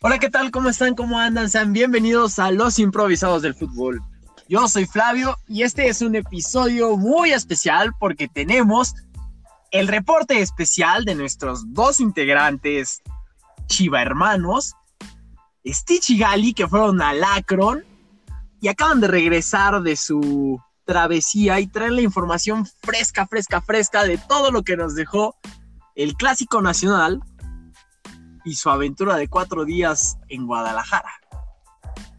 Hola, ¿qué tal? ¿Cómo están? ¿Cómo andan? Sean bienvenidos a Los Improvisados del Fútbol. Yo soy Flavio y este es un episodio muy especial porque tenemos el reporte especial de nuestros dos integrantes Chiva hermanos, Stitch y Gali, que fueron a Lacron y acaban de regresar de su travesía y traen la información fresca, fresca, fresca de todo lo que nos dejó el Clásico Nacional y su aventura de cuatro días en Guadalajara.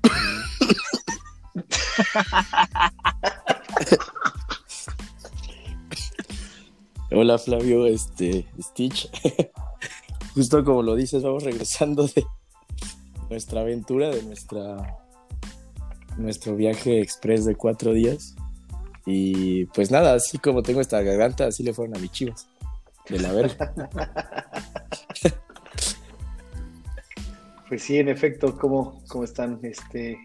Hola Flavio, este Stitch. Justo como lo dices, vamos regresando de nuestra aventura, de nuestra nuestro viaje express de cuatro días. Y pues nada, así como tengo esta garganta, así le fueron a mis chivas. De la verga. Pues sí, en efecto, ¿cómo, cómo están? Este,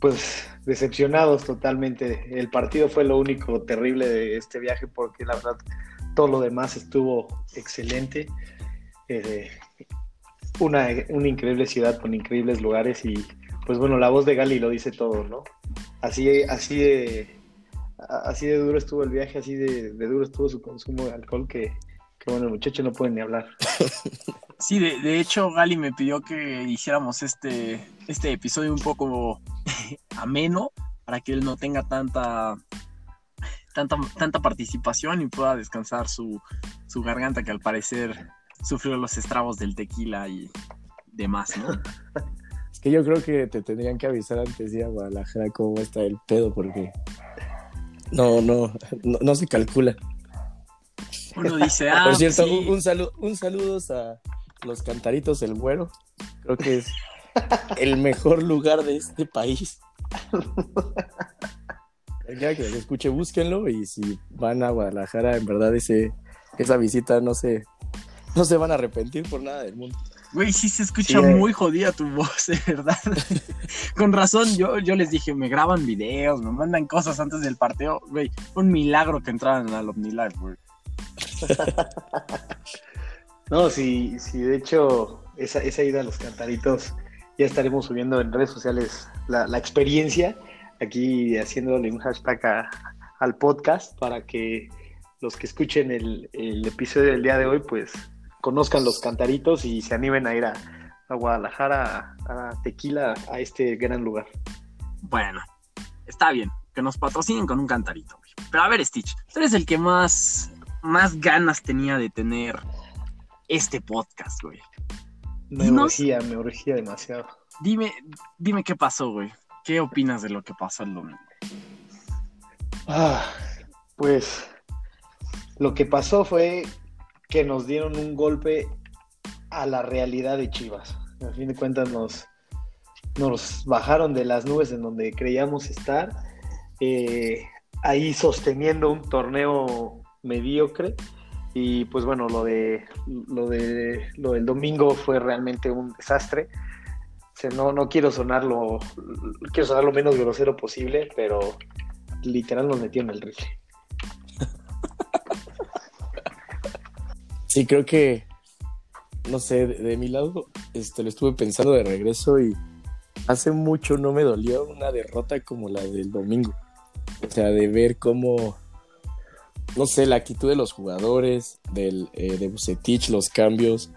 pues decepcionados totalmente. El partido fue lo único terrible de este viaje porque la verdad todo lo demás estuvo excelente. Eh, una, una, increíble ciudad con increíbles lugares y pues bueno, la voz de Gali lo dice todo, ¿no? Así, así de así de duro estuvo el viaje, así de, de duro estuvo su consumo de alcohol que, que bueno, el muchacho no puede ni hablar. Sí, de, hecho, Gali me pidió que hiciéramos este, este episodio un poco ameno para que él no tenga tanta, tanta, tanta participación y pueda descansar su, su garganta que al parecer sufrió los estragos del tequila y demás, ¿no? Es que yo creo que te tendrían que avisar antes de ir a Guadalajara cómo está el pedo, porque no, no, no, no se calcula. Uno dice, ah, Por cierto, un, un, saludo, un saludos a los Cantaritos del Güero. Creo que es el mejor lugar de este país. Ya que lo escuche, búsquenlo y si van a Guadalajara, en verdad ese, esa visita no se, no se van a arrepentir por nada del mundo. Güey, sí se escucha sí, muy jodida tu voz, de verdad. Con razón, yo, yo les dije, me graban videos, me mandan cosas antes del partido. Güey, un milagro que entraran al OmniLive, güey. No, sí, sí, de hecho, esa, esa ida a los cantaritos, ya estaremos subiendo en redes sociales la, la experiencia, aquí haciéndole un hashtag al podcast para que los que escuchen el, el, episodio del día de hoy, pues conozcan los cantaritos y se animen a ir a, a Guadalajara, a, a Tequila, a este gran lugar. Bueno, está bien, que nos patrocinen con un cantarito. Pero a ver, Stitch, tú eres el que más, más ganas tenía de tener este podcast, güey. Me Dinos, urgía, me urgía demasiado. Dime, dime qué pasó, güey. ¿Qué opinas de lo que pasó el domingo? Ah, pues lo que pasó fue que nos dieron un golpe a la realidad de Chivas. A fin de cuentas nos, nos bajaron de las nubes en donde creíamos estar, eh, ahí sosteniendo un torneo mediocre y pues bueno, lo de lo de lo del domingo fue realmente un desastre. No, no quiero sonarlo, quiero sonar lo menos grosero posible, pero literal nos metió en el rifle. Sí, creo que, no sé, de, de, mi lado, este, lo estuve pensando de regreso y hace mucho no me dolió una derrota como la del domingo. O sea, de ver cómo no sé, la actitud de los jugadores, del, eh, de Bucetich, los cambios.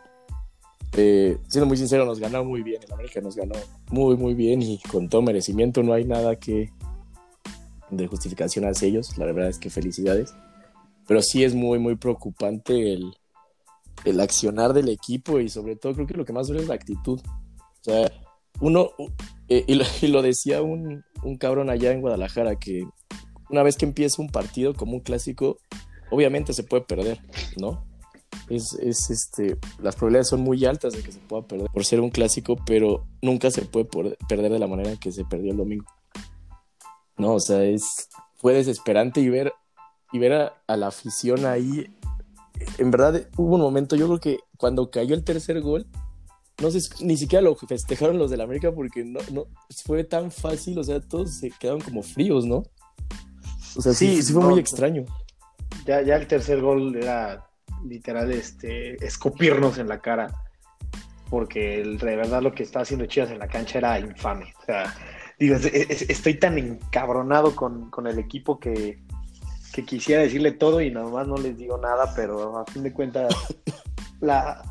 Eh, siendo muy sincero, nos ganó muy bien. El América nos ganó muy, muy bien y con todo merecimiento. No hay nada que de justificación hacia ellos. La verdad es que felicidades. Pero sí es muy, muy preocupante el, el accionar del equipo y sobre todo creo que lo que más duele es la actitud. O sea, uno, eh, y, lo, y, lo, decía un, un cabrón allá en Guadalajara que una vez que empieza un partido como un clásico, obviamente se puede perder, ¿no? Es, es, este, las probabilidades son muy altas de que se pueda perder por ser un clásico, pero nunca se puede perder de la manera que se perdió el domingo. No, o sea, es, fue desesperante y ver, y ver a, a la afición ahí. En verdad, hubo un momento, yo creo que cuando cayó el tercer gol, no sé, ni siquiera lo festejaron los del América porque no, no fue tan fácil, o sea, todos se quedaron como fríos, ¿no? O sea, sí, sí, sí fue no, muy extraño. Ya, ya el tercer gol era literal este, escupirnos en la cara. porque el- de verdad lo que estaba haciendo Chivas en la cancha era infame. O sea, digo, es- es- estoy tan encabronado con, con el equipo que, que quisiera decirle todo y nada más no les digo nada, pero a fin de cuentas la,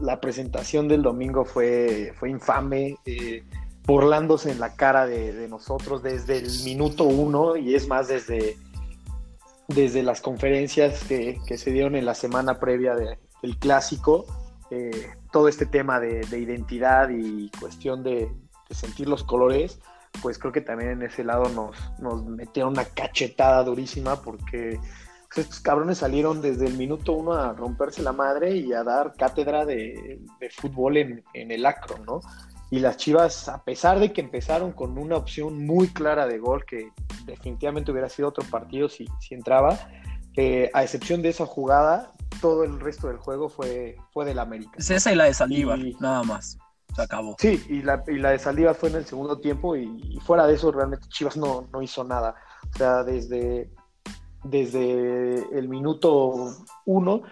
la presentación del domingo fue, fue infame, eh, burlándose en la cara de, nosotros desde el minuto uno y es más desde, desde las conferencias que, que se dieron en la semana previa de- del clásico, eh, todo este tema de, de identidad y cuestión de, sentir los colores, pues creo que también en ese lado nos, nos metieron una cachetada durísima porque pues, estos cabrones salieron desde el minuto uno a romperse la madre y a dar cátedra de fútbol en, en el acro, ¿no? Y las Chivas, a pesar de que empezaron con una opción muy clara de gol, que definitivamente hubiera sido otro partido si, si entraba, eh, a excepción de esa jugada, todo el resto del juego fue, fue del América. Es esa y la de Saldívar, Y- nada más. Se acabó. Sí, y la, y la de Saldívar fue en el segundo tiempo y, y fuera de eso realmente Chivas no, no hizo nada. O sea, desde, desde el minuto uno,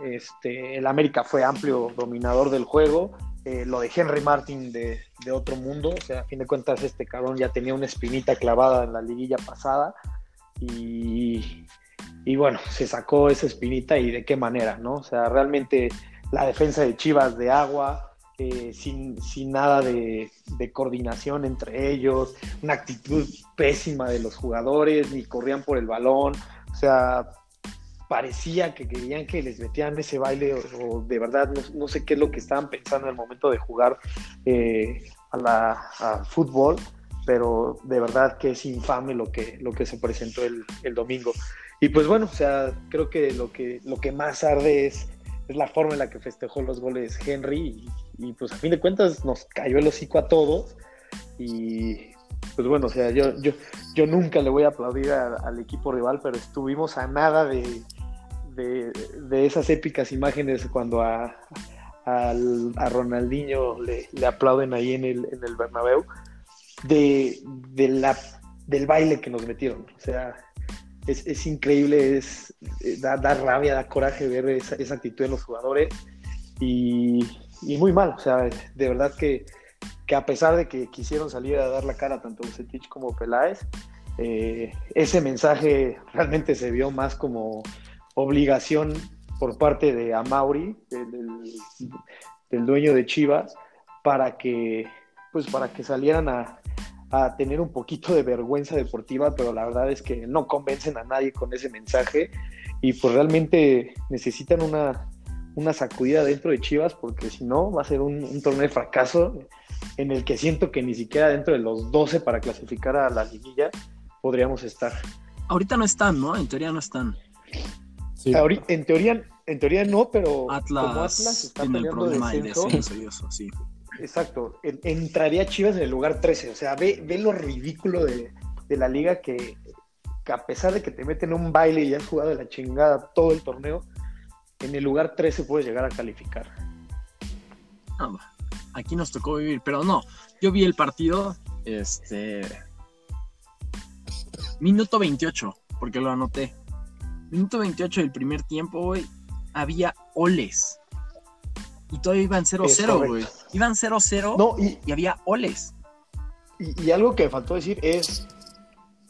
este, el América fue amplio dominador del juego. Eh, lo de Henry Martin de, otro mundo, o sea, a fin de cuentas este cabrón ya tenía una espinita clavada en la liguilla pasada y, y bueno, se sacó esa espinita y de qué manera, ¿no? O sea, realmente la defensa de Chivas de agua, eh, sin, sin nada de, de coordinación entre ellos, una actitud pésima de los jugadores, ni corrían por el balón, o sea, parecía que querían que les metieran ese baile o, de verdad no, no sé qué es lo que estaban pensando en el momento de jugar eh, a la, a fútbol, pero de verdad que es infame lo que, lo que se presentó el, el domingo. Y pues bueno, o sea, creo que lo que, lo que más arde es, es la forma en la que festejó los goles Henry y, pues a fin de cuentas nos cayó el hocico a todos y pues bueno, o sea, yo, yo, yo nunca le voy a aplaudir al equipo rival, pero estuvimos a nada de, de, de esas épicas imágenes cuando a, al- a Ronaldinho le, le aplauden ahí en el, en el Bernabéu, de, de la, del baile que nos metieron. O sea, es, es increíble, es, eh, da, da rabia, da coraje ver esa, esa actitud en los jugadores y, y muy mal. O sea, de verdad que, que a pesar de que quisieron salir a dar la cara tanto Bucetich como Peláez, eh, ese mensaje realmente se vio más como obligación por parte de Amauri, del, dueño de Chivas, para que, pues, para que salieran a, a tener un poquito de vergüenza deportiva, pero la verdad es que no convencen a nadie con ese mensaje y pues realmente necesitan una, una sacudida dentro de Chivas porque si no va a ser un, un torneo de fracaso en el que siento que ni siquiera dentro de los 12 para clasificar a la liguilla podríamos estar. Ahorita no están, ¿no? En teoría no están. Sí. En teoría, en teoría no, pero Atlas, como Atlas está tiene el problema del descenso, descenso y eso, sí. Exacto, en- entraría Chivas en el lugar 13. O sea, ve, ve lo ridículo de, de la liga que, que a pesar de que te meten un baile y has jugado de la chingada todo el torneo, en el lugar 13 puedes llegar a calificar. Ah, aquí nos tocó vivir, pero no. Yo vi el partido, este. Minuto 28, porque lo anoté. Minuto 28 del primer tiempo, güey. Había oles. Y todavía iban 0-0, correcto. güey. Iban 0-0 No, y, y había oles. y- y algo que me faltó decir es,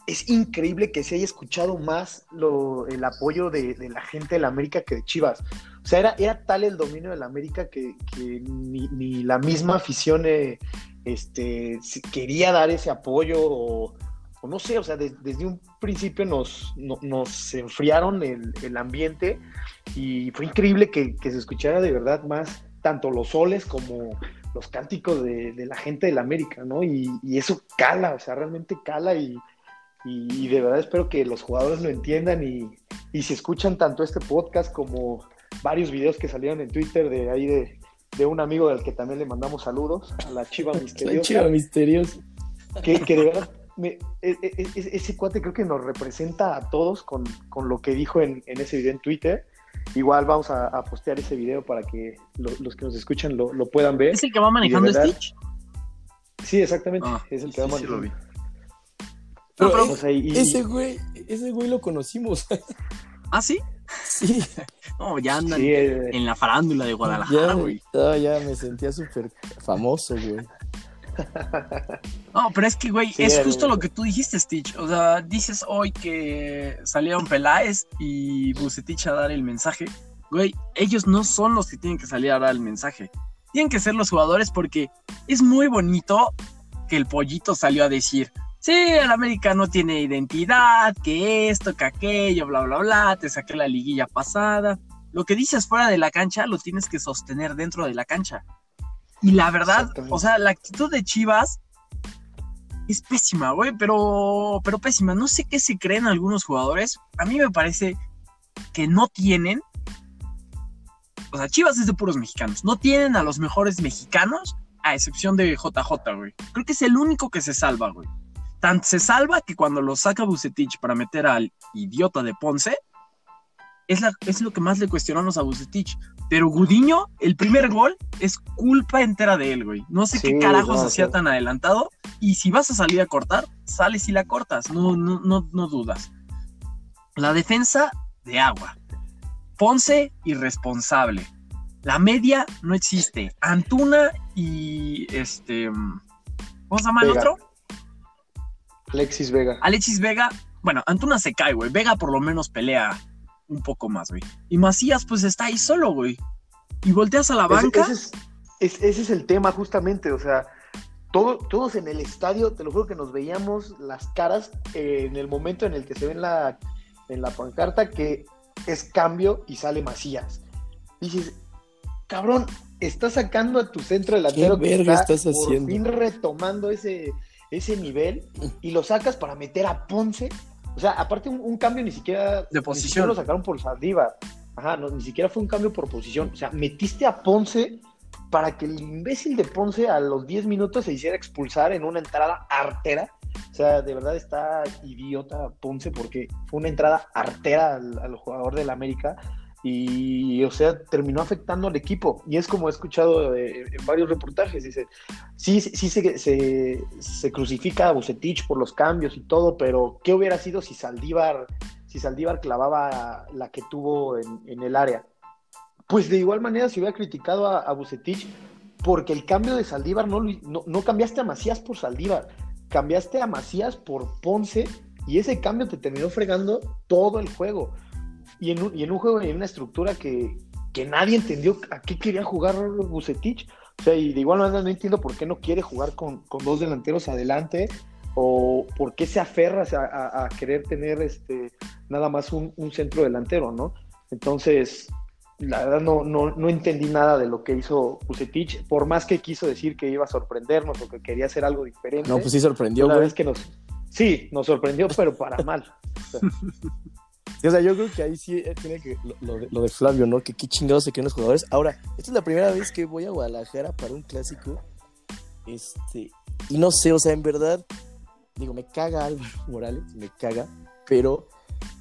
es increíble que se haya escuchado más lo, el apoyo de, de la gente de la América que de Chivas. O sea, era, era tal el dominio de la América que, que ni, ni la misma afición eh, este, quería dar ese apoyo o, o no sé, o sea, de- desde un principio nos, no- nos enfriaron el, el ambiente y fue increíble que, que se escuchara de verdad más tanto los soles como los cánticos de, de la gente de la América, ¿no? Y, y eso cala, o sea, realmente cala y, y- y de verdad espero que los jugadores lo entiendan y, y si escuchan tanto este podcast como varios videos que salieron en Twitter de ahí de, de un amigo del que también le mandamos saludos, a la Chiva La Misteriosa chiva misteriosa. que, que de verdad me- e- e- e- ese cuate creo que nos representa a todos con, con lo que dijo en, en ese video en Twitter. Igual vamos a, a postear ese video para que lo- los que nos escuchan lo, lo puedan ver. ¿Es el que va manejando verdad- Stitch? Sí, exactamente. Ah, es el sí, que va sí, sí lo vi. Pero pero- O sea, y- y- ese güey, ese güey lo conocimos. ¿Ah, sí? Sí, No, ya andan Sí, eh, en la farándula de Guadalajara, ya, güey. ya, ya me sentía súper famoso, güey. No, pero es que, güey, Sí, es justo lo que tú dijiste, Stitch. O sea, dices hoy que salieron Peláez y Bucetich a dar el mensaje. Güey, ellos no son los que tienen que salir a dar el mensaje. Tienen que ser los jugadores porque es muy bonito que el pollito salió a decir, sí, el América no tiene identidad, que esto, que aquello, bla, bla, bla, te saqué la liguilla pasada. Lo que dices fuera de la cancha lo tienes que sostener dentro de la cancha. Y la verdad, o sea, la actitud de Chivas es pésima, güey, pero, pero pésima. No sé qué se creen algunos jugadores. A mí me parece que no tienen. O sea, Chivas es de puros mexicanos. No tienen a los mejores mexicanos, a excepción de JJ, güey. Creo que es el único que se salva, güey. Tan se salva que cuando lo saca Bucetich para meter al idiota de Ponce, es, la, es lo que más le cuestionamos a Bucetich. Pero Gudiño, el primer gol es culpa entera de él, güey. No sé Sí, qué carajos no, hacía sí. tan adelantado. Y si vas a salir a cortar, sales y la cortas. No, no, no, no dudas. La defensa de agua. Ponce, irresponsable. La media no existe. Antuna y este. ¿Cómo se llama el otro? Alexis Vega. Alexis Vega. Bueno, Antuna se cae, güey. Vega por lo menos pelea un poco más, güey. Y Macías, pues está ahí solo, güey. Y volteas a la banca. ese es, es- ese es el tema, justamente. O sea, todo- todos en el estadio, te lo juro que nos veíamos las caras eh, en el momento en el que se ve en la, en la pancarta que es cambio y sale Macías. Dices, cabrón, estás sacando a tu centro delantero que verga está estás por haciendo? fin retomando ese, ese nivel y lo sacas para meter a Ponce. O sea, aparte un, un cambio ni siquiera, De ni posición. siquiera lo sacaron por Saldívar. Ajá, no, ni siquiera fue un cambio por posición. O sea, metiste a Ponce para que el imbécil de Ponce a los 10 minutos se hiciera expulsar en una entrada artera. O sea, de verdad está idiota Ponce porque fue una entrada artera al, al jugador del América y, o sea, terminó afectando al equipo. Y es como he escuchado eh, en varios reportajes, dice, sí, sí, se, se, se crucifica a Bucetich por los cambios y todo, pero ¿qué hubiera sido si Saldívar, si Saldívar clavaba la que tuvo en, en el área? Pues de igual manera se hubiera criticado a, a Bucetich porque el cambio de Saldívar no, no, no cambiaste a Macías por Saldívar, cambiaste a Macías por Ponce y ese cambio te terminó fregando todo el juego. Y en un, y en un juego y en una estructura que, que nadie entendió a qué quería jugar Bucetich. O sea, y de igual manera no entiendo por qué no quiere jugar con, con dos delanteros adelante o por qué se aferra a, a- a querer tener este nada más un, un centro delantero, ¿no? Entonces, la verdad no, no, no entendí nada de lo que hizo Bucetich, por más que quiso decir que iba a sorprendernos o que quería hacer algo diferente. No, pues sí sorprendió, la güey. verdad es que nos, sí, nos sorprendió, pero para mal. O sea, Sí, o sea, yo creo que ahí sí eh, tiene que lo, lo lo de Flavio, ¿no? Que qué chingados se creen los jugadores. Ahora, esta es la primera vez que voy a Guadalajara para un clásico. Este, y no sé, o sea, en verdad, digo, me caga Álvaro Morales, me caga, pero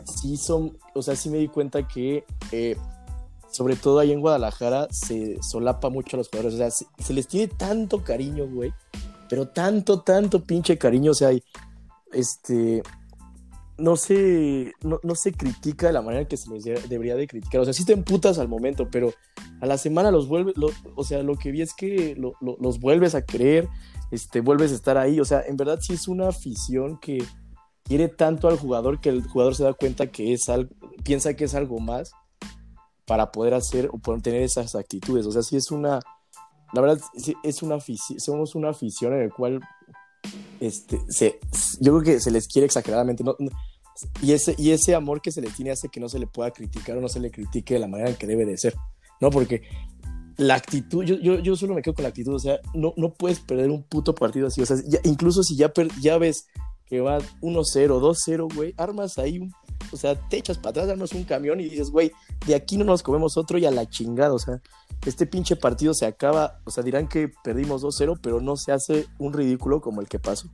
sí son, o sea, sí me di cuenta que, eh, sobre todo ahí en Guadalajara, se solapa mucho a los jugadores. O sea, se, se les tiene tanto cariño, güey, pero tanto, tanto pinche cariño, o sea, hay, este, no se, no, no se critica de la manera que se debería de criticar. O sea, sí te emputas al momento, pero a la semana los vuelves, o sea, lo que vi es que lo- lo- los vuelves a querer, este, vuelves a estar ahí. O sea, en verdad sí es una afición que quiere tanto al jugador que el jugador se da cuenta que es algo, piensa que es algo más para poder hacer o poder tener esas actitudes. O sea, sí es una, la verdad, es una afición, somos una afición en el cual este, se, yo creo que se les quiere exageradamente. Y, ese, y ese amor que se le tiene hace que no se le pueda criticar o no se le critique de la manera en que debe de ser. ¿No? Porque la actitud, yo, yo, yo solo me quedo con la actitud. O sea, no, no puedes perder un puto partido así. O sea, ya- incluso si ya, per- ya ves que va 1-0, 2-0, güey, armas ahí un. O sea, te echas para atrás, armas un camión y dices, güey, de aquí no nos comemos otro y a la chingada. O sea, este pinche partido se acaba. O sea, dirán que perdimos 2-0, pero no se hace un ridículo como el que pasó.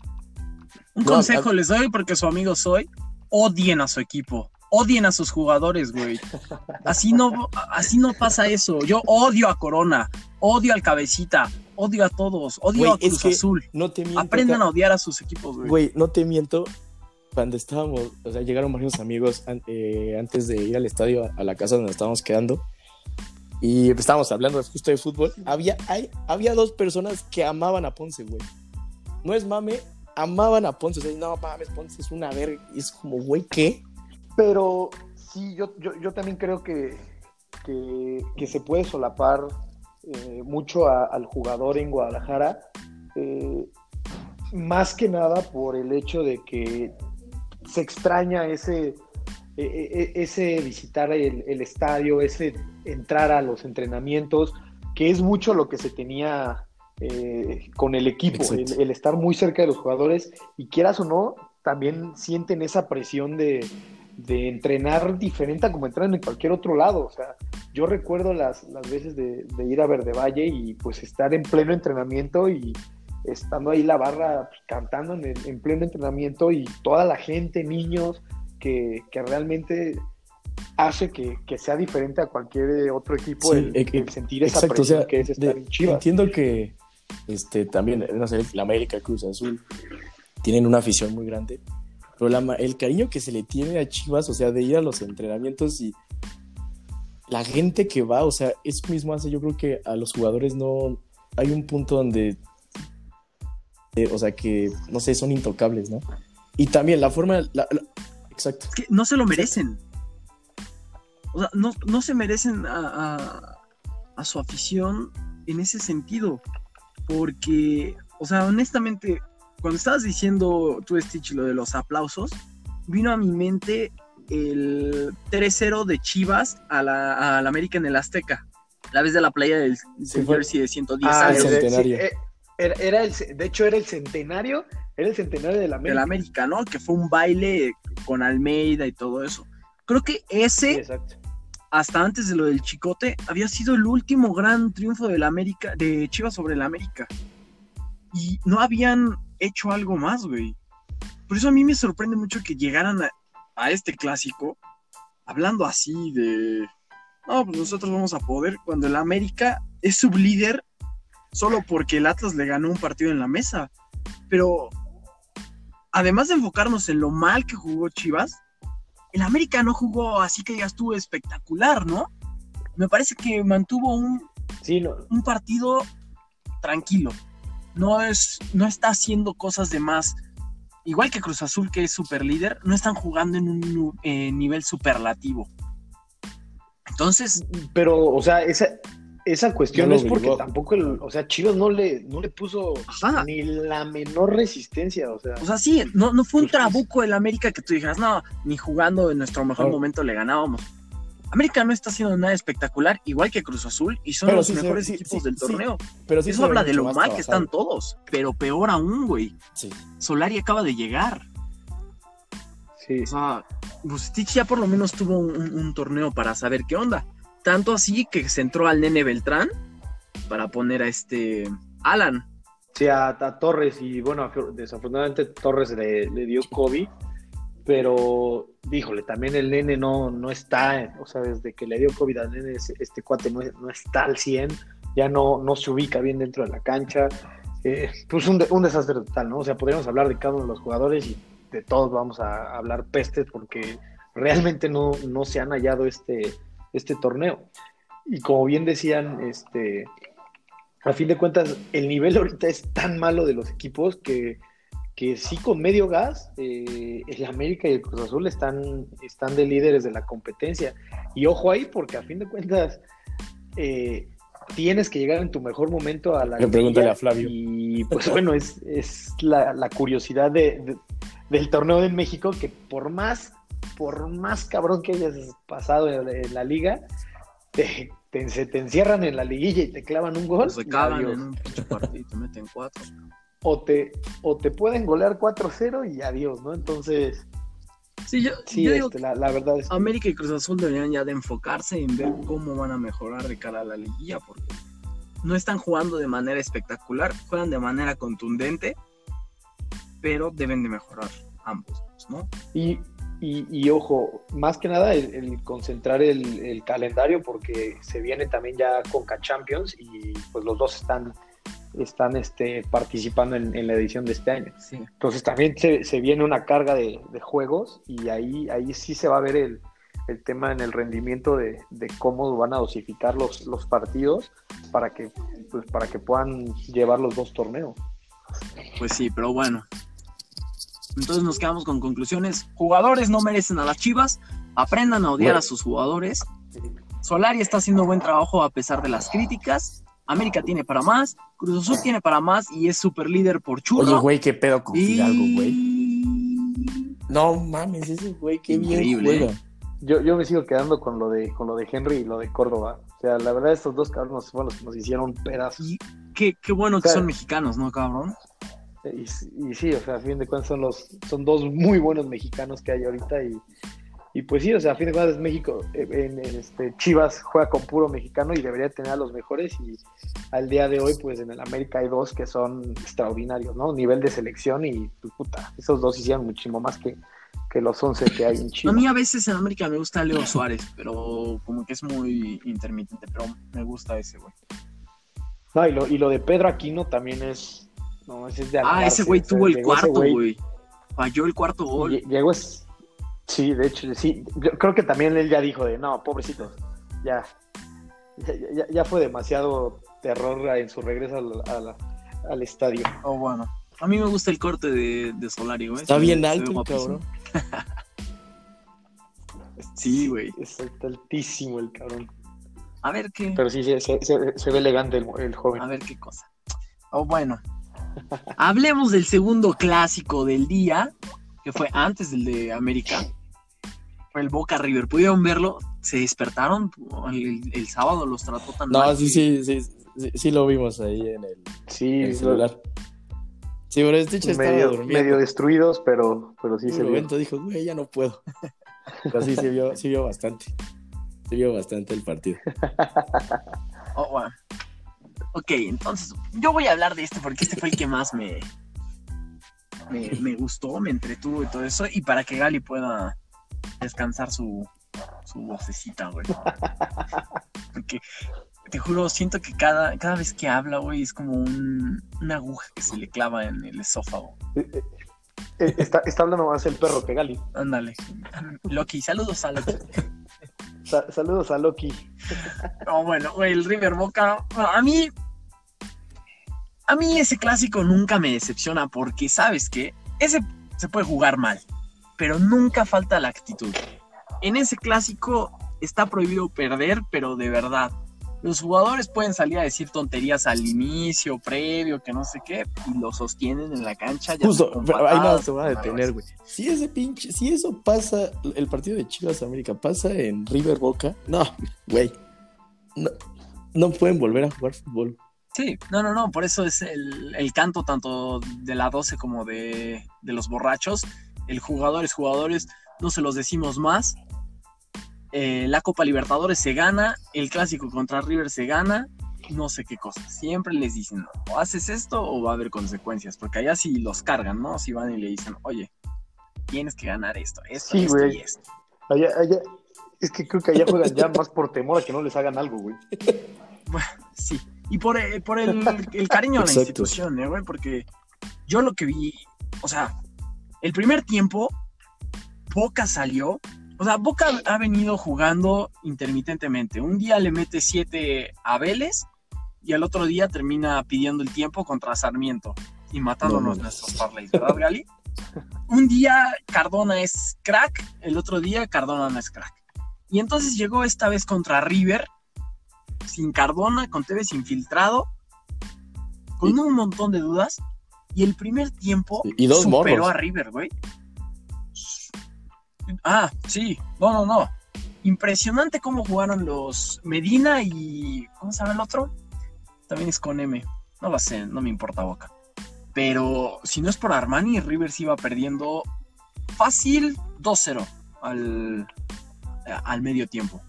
Un No, consejo a- les doy porque su amigo soy. Odien a su equipo. Odien a sus jugadores, güey. Así no, así no pasa eso. Yo odio a Corona, odio al Cabecita, odio a todos, odio Güey, a es Cruz que Azul. No te miento. Aprendan a odiar a sus equipos, güey. Güey, no te miento. cuando estábamos, o sea, llegaron varios amigos eh, antes de ir al estadio, a la casa donde estábamos quedando, y estábamos hablando justo de fútbol. Había, hay, había dos personas que amaban a Ponce, güey. No es mame, amaban a Ponce. O sea, no mames, Ponce es una verga. Es como, güey, ¿qué? Pero sí, yo, yo, yo también creo que, que, se puede solapar eh, mucho al jugador en Guadalajara. Eh, más que nada por el hecho de que se extraña ese, e, e, e, ese visitar el, el, estadio, ese entrar a los entrenamientos, que es mucho lo que se tenía eh, con el equipo, el, el, estar muy cerca de los jugadores y quieras o no, también sienten esa presión de, de entrenar diferente a como entrenan en cualquier otro lado. O sea, yo recuerdo las, las veces de, de, ir a Verde Valle y pues estar en pleno entrenamiento y estando ahí la barra pues, cantando en, el, en, pleno entrenamiento y toda la gente, niños, que, que realmente hace que, que, sea diferente a cualquier otro equipo sí, el, el, sentir esa exacto, presión o sea, que es estar de, en Chivas. Entiendo que este, también, no sé, la América Cruz Azul tienen una afición muy grande, pero el cariño que se le tiene a Chivas, o sea, de ir a los entrenamientos y la gente que va, o sea, eso mismo hace, yo creo que a los jugadores no, hay un punto donde, eh, o sea, que, no sé, son intocables, ¿no? Y también la forma, exacto. No se lo merecen. O sea, no, no se merecen a, a su afición en ese sentido. Porque, o sea, honestamente, cuando estabas diciendo tú, Stitch, lo de los aplausos, vino a mi mente el 3-0 de Chivas a la, a la, América en el Azteca. La vez de la playa del, del Jersey de 110 ah, años. El centenario. Sí, era, era, el, de hecho, era el centenario, era el centenario de la América. De la América, ¿no? Que fue un baile con Almeida y todo eso. Creo que ese, sí, hasta antes de lo del Chicote, había sido el último gran triunfo de la América, de Chivas sobre la América. Y no habían hecho algo más, güey. Por eso a mí me sorprende mucho que llegaran a, a este clásico hablando así de, no, pues nosotros vamos a poder, cuando el América es sublíder solo porque el Atlas le ganó un partido en la mesa. Pero además de enfocarnos en lo mal que jugó Chivas, el América no jugó así que digas tú espectacular, ¿no? Me parece que mantuvo un, sí, no. un partido tranquilo. No, es, no está haciendo cosas de más. Igual que Cruz Azul, que es super líder, no están jugando en un eh, nivel superlativo. Entonces. Pero, o sea, esa, esa cuestión no es porque tampoco, el, o sea, Chivas no le, no le puso Ajá. ni la menor resistencia, o sea. O sea, sí, no, no fue un trabuco el América que tú dijeras, no, ni jugando en nuestro mejor momento le ganábamos. América no está haciendo nada espectacular, igual que Cruz Azul, y son pero los sí, mejores sí, equipos sí, del torneo. pero Eso habla de lo mal trabajado. que están todos, pero peor aún, güey. Solari acaba de llegar. Sí. O sea, Bustich ya por lo menos tuvo un, un, un torneo para saber qué onda. Tanto así que se entró al nene Beltrán para poner a este Alan. Sí, a, Torres y bueno, desafortunadamente Torres le, le, dio COVID, pero díjole, también el nene no, no está, o sea, desde que le dio COVID al nene, este cuate no, no está al 100, ya no, no se ubica bien dentro de la cancha. Eh, pues un, un desastre total, ¿no? O sea, podríamos hablar de cada uno de los jugadores y de todos vamos a hablar pestes porque realmente no, no se han hallado este este torneo. Y como bien decían, este, a fin de cuentas, el nivel ahorita es tan malo de los equipos que, que sí con medio gas, eh, el América y el Cruz Azul están, están de líderes de la competencia. Y ojo ahí, porque a fin de cuentas, eh, tienes que llegar en tu mejor momento a la... Pregúntale a Flavio. Y pues bueno, es, es la, la curiosidad de, de, del torneo en México, que por más por más cabrón que hayas pasado en, en la liga, te, te, se te encierran en la liguilla y te clavan un gol. Se cagan en un pinche partido y te meten cuatro. O te, o te pueden golear 4-0 y adiós, ¿no? Entonces. Sí, yo, sí, yo este, la, la, verdad es que... América y Cruz Azul deberían ya de enfocarse en ver cómo van a mejorar de cara a la liguilla, porque no están jugando de manera espectacular, juegan de manera contundente, pero deben de mejorar ambos, ¿no? Y, y, y, ojo, más que nada el, el concentrar el, el, calendario porque se viene también ya Conca Champions y pues los dos están están este, participando en, en la edición de este año. Sí. Entonces también se, se viene una carga de, de juegos y ahí, ahí sí se va a ver el, el tema en el rendimiento de, de cómo van a dosificar los, los partidos para que, pues, para que puedan llevar los dos torneos. Pues sí, pero bueno. Entonces nos quedamos con conclusiones. Jugadores no merecen a las Chivas. Aprendan a odiar Bueno. a sus jugadores. Solari está haciendo buen trabajo a pesar de las críticas. América tiene para más. Cruz Azul tiene para más y es super líder por churro. Oye, güey, qué pedo con. Fidalgo, güey. No mames, ese güey, qué Increíble, bien juega. Yo, yo me sigo quedando con lo de con lo de Henry y lo de Córdoba. O sea, la verdad estos dos cabrones fueron los que nos hicieron pedazos. Y qué, qué bueno que son mexicanos, ¿no, cabrón? Y, y sí, o sea, a fin de cuentas son los son dos muy buenos mexicanos que hay ahorita y, y pues sí, o sea, a fin de cuentas México eh, en, en este Chivas juega con puro mexicano y debería tener a los mejores y al día de hoy pues en el América hay dos que son extraordinarios, ¿no? Nivel de selección y pues, puta, esos dos hicieron muchísimo más que, que los 11 que hay en A Chivas. mí a veces en América me gusta Leo Suárez, pero como que es muy intermitente, pero me gusta ese, güey. No, y lo, y lo de Pedro Aquino también es no, ese es de Ah, ese güey o sea, tuvo el cuarto, güey. Falló el cuarto gol. Lle- Llegó es... Sí, de hecho, sí. Yo creo que también él ya dijo de, no, pobrecitos, ya, ya, ya- ya fue demasiado terror en su regreso al, al- al estadio. Oh, bueno. A mí me gusta el corte de, de Solari, güey. Está bien alto cabrón. Sí, güey. Es altísimo el cabrón. A ver qué. Pero sí, se, se- se- se ve elegante el, el joven. A ver qué cosa. Oh, bueno. Hablemos del segundo clásico del día, que fue antes del de América. Fue el Boca River. ¿Pudieron verlo? Se despertaron. El, el sábado los trató tan No, mal. sí, sí, sí, sí, sí lo vimos ahí en el, Sí, en el lo- celular. Sí, pero este chico estaba medio, durmiendo. medio destruidos, pero, pero sí En se un vio. momento dijo, güey, ya no puedo. Pero sí, se vio, sí vio bastante. Se vio bastante el partido. Oh, bueno. Ok, entonces yo voy a hablar de este porque este fue el que más me, me, me gustó, me entretuvo y todo eso. Y para que Gali pueda descansar su, su vocecita, güey. Porque te juro, siento que cada, cada vez que habla, güey, es como un, una aguja que se le clava en el esófago. Eh, eh, eh, Está, está hablando más el perro que Gali. Ándale. Loki, saludos a Loki. Sa- saludos a Loki. No, bueno, el River Boca. a mí. A mí ese clásico nunca me decepciona porque, ¿sabes qué? Ese se puede jugar mal, pero nunca falta la actitud. En ese clásico está prohibido perder, pero de verdad. Los jugadores pueden salir a decir tonterías al inicio, previo, que no sé qué, y lo sostienen en la cancha. ya Justo, pero ahí nada te voy a detener, güey. Si ese pinche, si eso pasa, el partido de Chivas América pasa en River Boca, no, güey. No, no pueden volver a jugar fútbol. Sí, no, no, no, por eso es el, el canto tanto de la 12 como de, de los borrachos. El jugadores, jugadores, no se los decimos más. Eh, la Copa Libertadores se gana, el clásico contra River se gana, no sé qué cosa. Siempre les dicen, o haces esto o va a haber consecuencias, porque allá sí los cargan, ¿no? Si van y le dicen, oye, tienes que ganar esto, esto, Sí, esto güey. y esto. Allá, allá, es que creo que allá juegan ya más por temor a que no les hagan algo, güey. Sí, y por, eh, por el, el cariño a la institución, ¿eh, güey? Porque yo lo que vi, o sea, el primer tiempo, Boca salió, o sea, Boca ha venido jugando intermitentemente. Un día le mete siete a Vélez y al otro día termina pidiendo el tiempo contra Sarmiento y matándonos No, no. nuestros parlays, ¿verdad, Gali? Un día Cardona es crack, el otro día Cardona no es crack. Y entonces llegó esta vez contra River, sin Cardona, con Tevez infiltrado, con un montón de dudas. Y el primer tiempo Y dos superó morros. a River, güey. Ah, sí, no, no, no. Impresionante cómo jugaron los Medina y. ¿Cómo se llama el otro? También es con M. No lo sé, no me importa boca. Pero si no es por Armani, River se iba perdiendo fácil 2-0 al, al medio tiempo.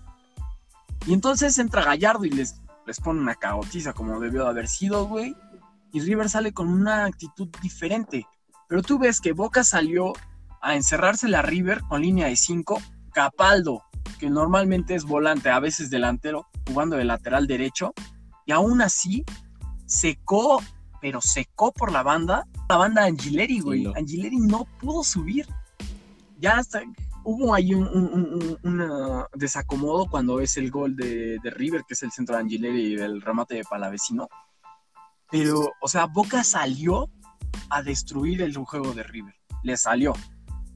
Y entonces entra Gallardo y les, les pone una cagotiza como debió de haber sido, güey. Y River sale con una actitud diferente. Pero tú ves que Boca salió a encerrársela a River con línea de 5. Capaldo, que normalmente es volante, a veces delantero, jugando de lateral derecho. Y aún así secó, pero secó por la banda, la banda Angileri, güey. Sí, no. Angileri no pudo subir. Ya hasta hubo ahí un, un- un- un- una desacomodo cuando es el gol de, de River, que es el centro de Angileri y el remate de Palavecino. Pero, o sea, Boca salió a destruir el juego de River. Le salió.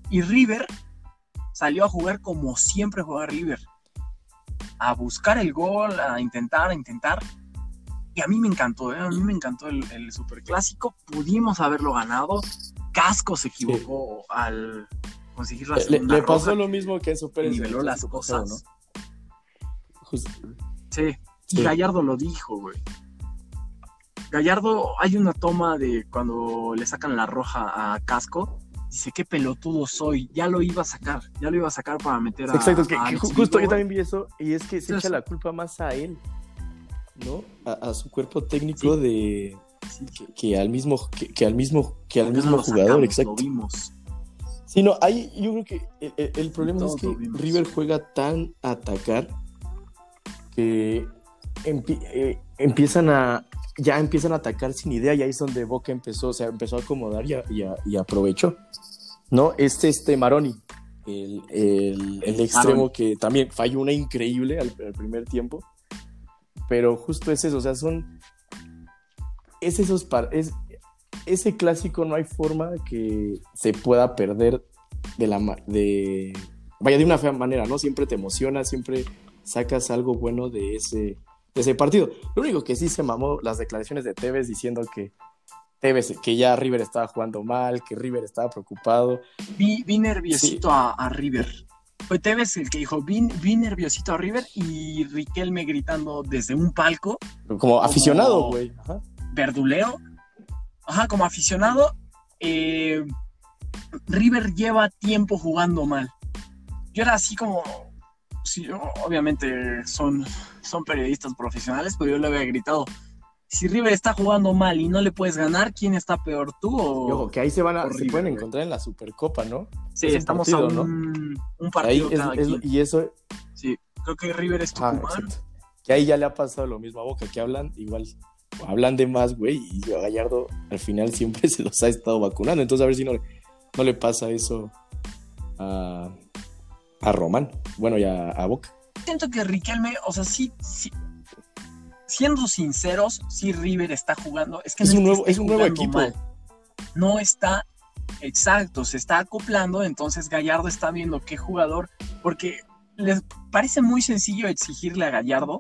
Y River salió a jugar como siempre juega River. A buscar el gol, a intentar, a intentar. Y a mí me encantó, ¿eh? a mí me encantó el, el superclásico. Pudimos haberlo ganado. Casco se equivocó al conseguir la Le, segunda le pasó roja. lo mismo que en el niveló las pasado, cosas. ¿no? Just- Sí, y. Gallardo lo dijo, güey. Gallardo, hay una toma de cuando le sacan la roja a Casco. Dice, qué pelotudo soy. Ya lo iba a sacar. Ya lo iba a sacar para meter a. Exacto, que, a que justo yo también vi eso, y es que se Entonces- echa la culpa más a él, ¿no? A, a su cuerpo técnico de Sí, que, que al mismo que, que al mismo que al ¿por qué no mismo lo jugador, sacamos? exacto. Lo vimos. Sí, no, ahí yo creo que el, el- el problema Todos es que. River juega tan a atacar que empie- eh, empiezan a ya empiezan a atacar sin idea y ahí es donde Boca empezó, o sea, empezó a acomodar y, a- y a- y aprovechó. ¿No? Este, este Maroni, el, el- el extremo Maroni. que también falló una increíble al, al primer tiempo, pero justo es eso, o sea, son es esos par- es, ese clásico no hay forma que se pueda perder de la de vaya de una fea manera, ¿no? Siempre te emociona, siempre sacas algo bueno de ese de ese partido. Lo único que sí se mamó las declaraciones de Tevez diciendo que Tevez que ya River estaba jugando mal, que River estaba preocupado. Vi, vi nerviosito a, a River. Fue Tevez el que dijo, vi, vi nerviosito a River y Riquelme gritando desde un palco, Como aficionado, güey. Verduleo. Ajá, como aficionado. eh, River lleva tiempo jugando mal. Yo era así como. Sí, obviamente son, son periodistas profesionales, pero yo le había gritado. Si River está jugando mal y no le puedes ganar, ¿quién está peor tú o.? Ojo, que ahí se van a, se pueden güey. encontrar en la Supercopa, ¿no? sí, es un estamos partido, a ¿no? un, un Ahí partido es- cada es- quien. y eso, Sí, creo que River es ajá, Tucumán. exacto. Que ahí ya le ha pasado lo mismo a Boca, que hablan igual, hablan de más, güey, y a Gallardo al final siempre se los ha estado vacunando. Entonces a ver si no, no le pasa eso a, a Román, bueno, y a, a Boca. siento que Riquelme, o sea, sí, sí- siendo sinceros, sí River está jugando. Es que Es no un nuevo, es un nuevo equipo. mal. No está, exacto, se está acoplando, entonces Gallardo está viendo qué jugador, porque les parece muy sencillo exigirle a Gallardo,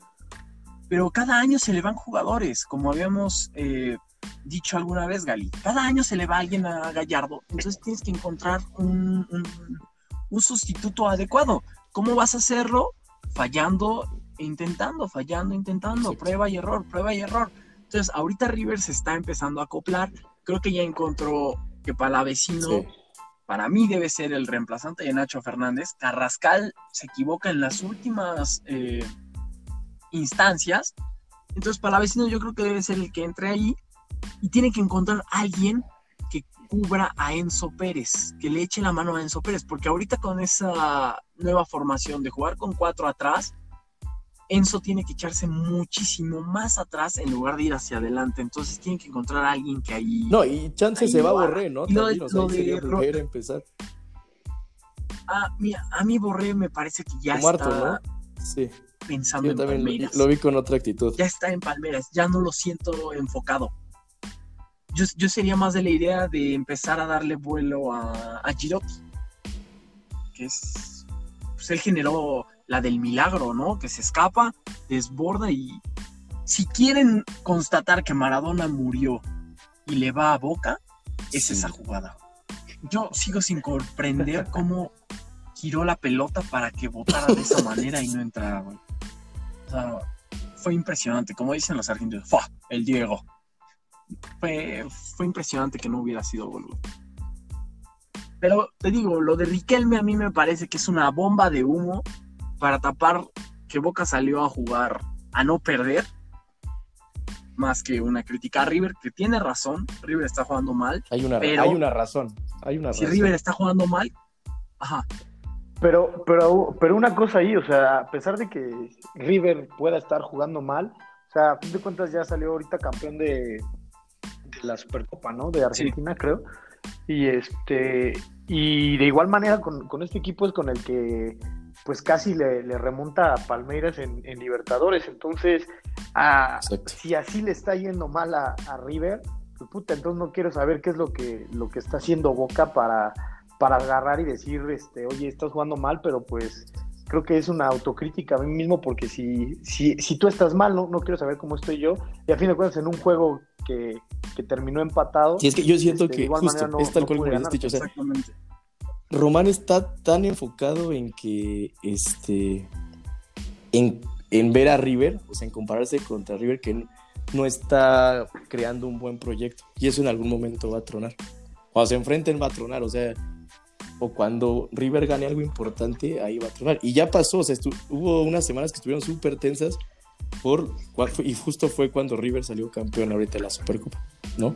pero cada año se le van jugadores, como habíamos eh, dicho alguna vez, Gali. Cada año se le va alguien a Gallardo, entonces tienes que encontrar un, un- un sustituto adecuado. ¿Cómo vas a hacerlo? Fallando e intentando, fallando, intentando, prueba y error, prueba y error. Entonces, ahorita River se está empezando a acoplar. Creo que ya encontró que Palavecino, Sí. para mí, debe ser el reemplazante de Nacho Fernández. Carrascal se equivoca en las últimas eh, instancias. Entonces, Palavecino yo creo que debe ser el que entre ahí y tiene que encontrar a alguien cubra a Enzo Pérez, que le eche la mano a Enzo Pérez, porque ahorita con esa nueva formación de jugar con cuatro atrás, Enzo tiene que echarse muchísimo más atrás en lugar de ir hacia adelante. Entonces tiene que encontrar a alguien que ahí. No, y chance se va a. Borré, ¿no? Y lo de- También, o sea, lo de volver a empezar. Ah, mira, a mí Borré me parece que ya Como harto, está ¿no? Sí, pensando yo en también Palmeiras. lo vi con otra actitud. Ya está en Palmeras, ya no lo siento enfocado. Yo, yo sería más de la idea de empezar a darle vuelo a, a Girotti, que es. Pues él generó la del milagro, ¿no? Que se escapa, desborda y. Si quieren constatar que Maradona murió y le va a boca, es Sí. esa jugada. Yo sigo sin comprender cómo giró la pelota para que votara de esa manera y no entrara, güey. O sea, fue impresionante, como dicen los argentinos, ¡fua! El Diego. Fue, fue impresionante que no hubiera sido gol, güey. Pero te digo, lo de Riquelme a mí me parece que es una bomba de humo para tapar que Boca salió a jugar a no perder, más que una crítica a River, que tiene razón, River está jugando mal. Hay una, Pero- hay una razón. Hay una Si razón. River está jugando mal, ajá, Pero, pero, pero una cosa ahí, o sea, a pesar de que River pueda estar jugando mal, o sea, a fin de cuentas ya salió ahorita campeón de, la Supercopa, ¿no? De Argentina, creo. Y este, y de igual manera con, este equipo es con el que pues casi le, remonta a Palmeiras en, Libertadores. Entonces, si así le está yendo mal a, River, pues puta, entonces no quiero saber qué es lo que, lo que está haciendo Boca para, para agarrar y decir, este, oye, estás jugando mal, pero pues creo que es una autocrítica a mí mismo porque si, si, si tú estás mal, no, no quiero saber cómo estoy yo. Y a fin de cuentas, en un juego que, terminó empatado. Sí, es que yo siento este, que justo es tal cual como lo has dicho. O sea, Román está tan enfocado en que este en, en, ver a River, o sea, en compararse contra River, que no está creando un buen proyecto. Y eso en algún momento va a tronar. Cuando se enfrenten va a tronar, o sea, o cuando River gane algo importante, ahí va a tronar. Y ya pasó, o sea, hubo unas semanas que estuvieron súper tensas por, y justo fue cuando River salió campeón ahorita de la Supercopa, ¿no?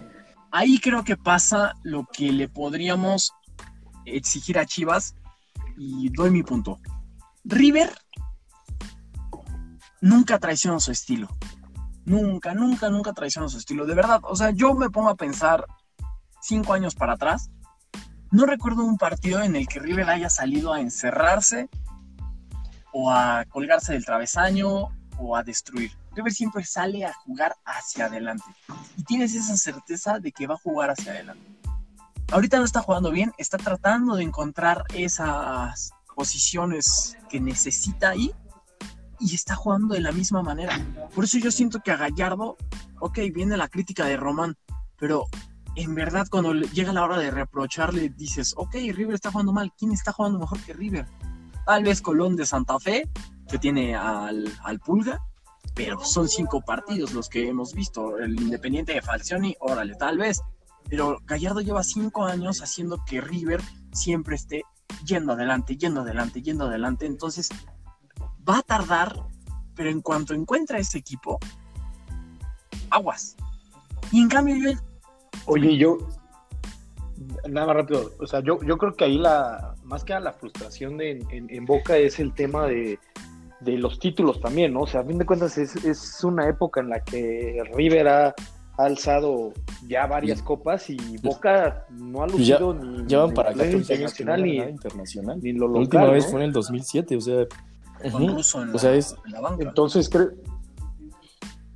Ahí creo que pasa lo que le podríamos exigir a Chivas y doy mi punto. River nunca traicionó su estilo. Nunca, nunca, nunca traicionó su estilo. De verdad, o sea, yo me pongo a pensar cinco años para atrás no recuerdo un partido en el que River haya salido a encerrarse o a colgarse del travesaño o a destruir. River siempre sale a jugar hacia adelante y tienes esa certeza de que va a jugar hacia adelante. Ahorita no está jugando bien, está tratando de encontrar esas posiciones que necesita ahí y está jugando de la misma manera. Por eso yo siento que a Gallardo, ok, viene la crítica de Román, pero en verdad cuando llega la hora de reprocharle dices, ok, River está jugando mal, ¿quién está jugando mejor que River? Tal vez Colón de Santa Fe, que tiene al, Pulga, pero son cinco partidos los que hemos visto. El Independiente de Falcioni, órale, tal vez. Pero Gallardo lleva cinco años haciendo que River siempre esté yendo adelante, yendo adelante, yendo adelante. Entonces, va a tardar, pero en cuanto encuentra ese equipo, aguas. Y en cambio, yo Oye, yo, nada más rápido, o sea, yo, yo creo que ahí la, más que la frustración de, en, Boca es el tema de, los títulos también, ¿no? O sea, a fin de cuentas es, una época en la que River ha, alzado ya varias copas y Boca no ha lucido ni, ya van para ni internacional ni, internacional. Ni lo La última vez fue en el 2007, o sea, o sea, es, la banca. Entonces creo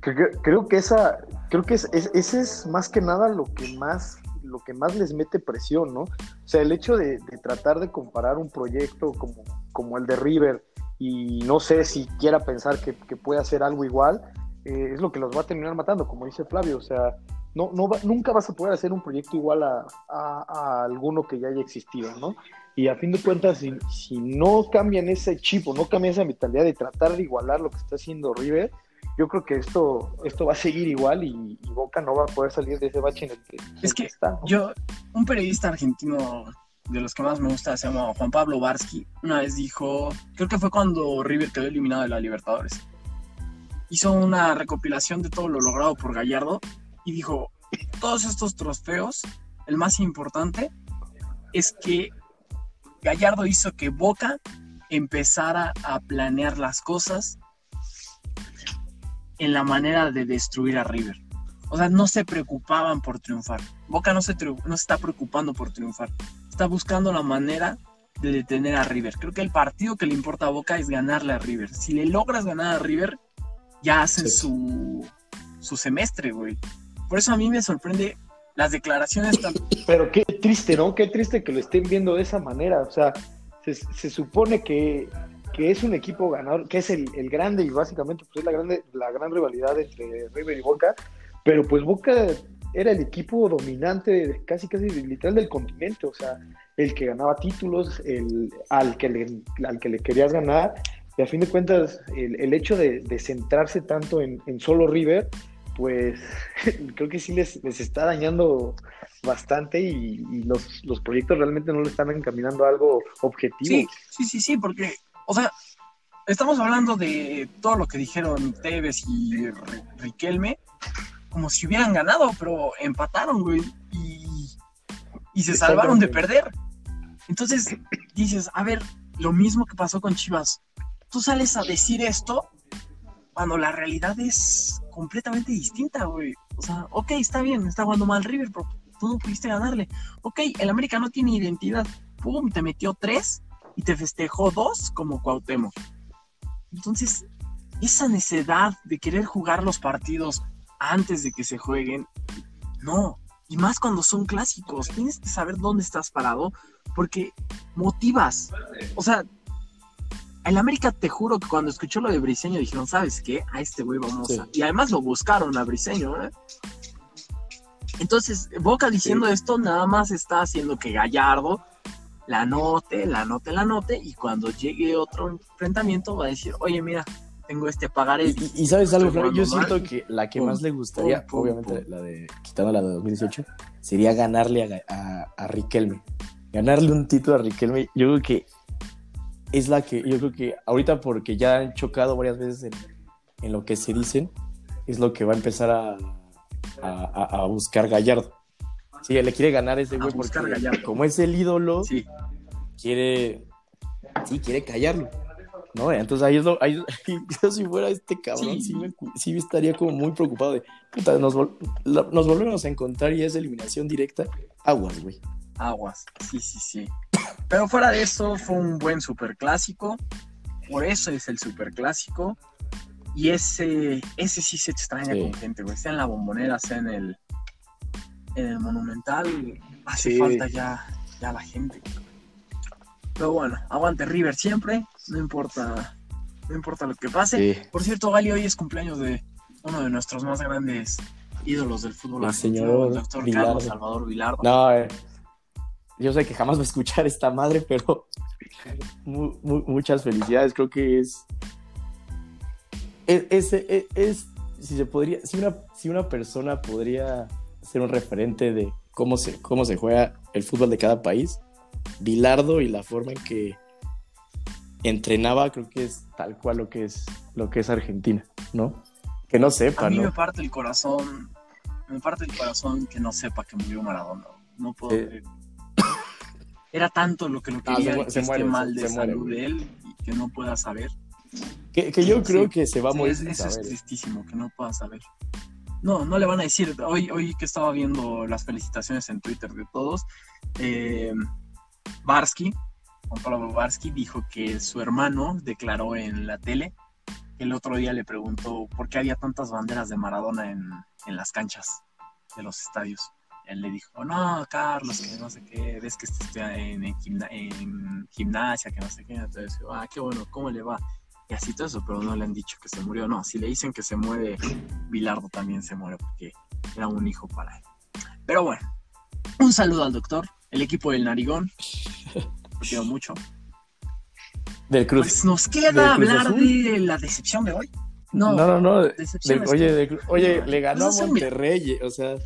creo que esa, creo que es, ese es más que nada lo que más, lo que más les mete presión, ¿no? O sea, el hecho de, tratar de comparar un proyecto como, como el de River y no sé si quiera pensar que, puede hacer algo igual, eh, es lo que los va a terminar matando, como dice Flavio. O sea, no, no nunca vas a poder hacer un proyecto igual a, a, alguno que ya haya existido, ¿no? Y a fin de cuentas, si, si no cambian ese chip o no cambian esa mentalidad de tratar de igualar lo que está haciendo River, yo creo que esto, esto va a seguir igual y, Boca no va a poder salir de ese bache en el que, es que, está. Yo, un periodista argentino de los que más me gusta se llama Juan Pablo Barsky, una vez dijo, creo que fue cuando River quedó eliminado de la Libertadores. Hizo una recopilación de todo lo logrado por Gallardo y dijo, todos estos trofeos, el más importante es que Gallardo hizo que Boca empezara a planear las cosas en la manera de destruir a River. O sea, no se preocupaban por triunfar. Boca no se, no está preocupando por triunfar. Está buscando la manera de detener a River. Creo que el partido que le importa a Boca es ganarle a River. Si le logras ganar a River, ya hacen su, su semestre, güey. Por eso a mí me sorprende las declaraciones tan... Pero qué triste, ¿no? Qué triste que lo estén viendo de esa manera. O sea, se, se supone que que es un equipo ganador, que es el, grande y básicamente pues es la, grande, la gran rivalidad entre River y Boca, pero pues Boca era el equipo dominante casi casi literal del continente, o sea, el que ganaba títulos, el, al, que le, al que le querías ganar, y a fin de cuentas el, hecho de, centrarse tanto en, solo River, pues creo que sí les, les está dañando bastante y, los, los, proyectos realmente no le están encaminando a algo objetivo. Sí, sí, sí, sí, porque o sea, estamos hablando de todo lo que dijeron Tevez y Riquelme, como si hubieran ganado, pero empataron, güey, y, se salvaron de perder. Entonces dices, a ver, lo mismo que pasó con Chivas. Tú sales a decir esto cuando la realidad es completamente distinta, güey. O sea, ok, está bien, está jugando mal River, pero tú no pudiste ganarle. Ok, el América no tiene identidad. Pum, te metió tres y te festejó dos como Cuauhtémoc. Entonces, esa necesidad de querer jugar los partidos antes de que se jueguen, no. Y más cuando son clásicos, tienes que saber dónde estás parado porque motivas. O sea, el América, te juro que cuando escuchó lo de Briseño dijeron, ¿sabes qué? A este güey vamos Sí. a... Y además lo buscaron a Briseño, ¿eh? Entonces, Boca diciendo esto nada más está haciendo que Gallardo la anote, la anote, la anote, y cuando llegue otro enfrentamiento va a decir, oye, mira, tengo este pagaré. Y, y- y sabes algo, Flavio? yo siento que la que Pum, más le gustaría, pum, obviamente pum. la de, quitando la de 2018, sería ganarle a, a, a Riquelme. Ganarle un título a Riquelme, yo creo que es la que, yo creo que ahorita porque ya han chocado varias veces en, en lo que se dicen, es lo que va a empezar a- a buscar Gallardo. Sí, le quiere ganar ese güey porque como es el ídolo, Sí, quiere, sí, quiere callarlo. ¿no? Entonces ahí es lo, ahí, yo si fuera este cabrón, Sí. sí, me, sí estaría como muy preocupado de, puta, nos, vol- la- nos volvemos a encontrar y es eliminación directa, aguas, güey. aguas. Sí, sí, sí. Pero fuera de eso, fue un buen superclásico. Por eso es el superclásico. Y ese, ese sí se extraña Sí. con gente, güey. Sea en la bombonera, sea en el, en el monumental. Hace Sí. falta ya, ya la gente. Pero bueno, aguante River siempre. No importa, no importa lo que pase. Sí. Por cierto, Gali, hoy es cumpleaños de uno de nuestros más grandes ídolos del fútbol El argentino, señor el doctor Bilardo. Carlos Salvador Vilardo. No, eh, yo sé que jamás va a escuchar esta madre, pero mu- mu- muchas felicidades, creo que es, es, es, es- es- si se podría, si una, si una persona podría ser un referente de cómo se, cómo se juega el fútbol de cada país, Bilardo y la forma en que entrenaba, creo que es tal cual lo que es, lo que es Argentina, ¿no? Que no sepa, A mí ¿no? me parte el corazón, me parte el corazón que no sepa que murió Maradona. No puedo Sí. Era tanto lo que lo Ah, se quería que se esté muere, mal de se salud de él y que no pueda saber. Que, que yo creo Sí. que se va a Sí, morir es- sin eso es saber. tristísimo, que no pueda saber. No, no le van a decir. Hoy, hoy que estaba viendo las felicitaciones en Twitter de todos, eh, Barsky, Juan Pablo Barsky, dijo que su hermano declaró en la tele que el otro día le preguntó por qué había tantas banderas de Maradona en, en las canchas de los estadios. Él le dijo, no, Carlos, que no sé qué, ves que está en, en gimna- gimnasia, que no sé qué. Entonces, ah, qué bueno, ¿cómo le va? Y así todo eso, pero no le han dicho que se murió. No, si le dicen que se muere, Bilardo también se muere porque era un hijo para él. Pero bueno, un saludo al doctor, el equipo del Narigón. Lo quiero mucho. Del Cruz. Pues nos ¿Del queda Cruz hablar Azul? de la decepción de hoy. No, No, no, no. oye, que- de- oye, le ganó Pues a. Monterrey. O sea,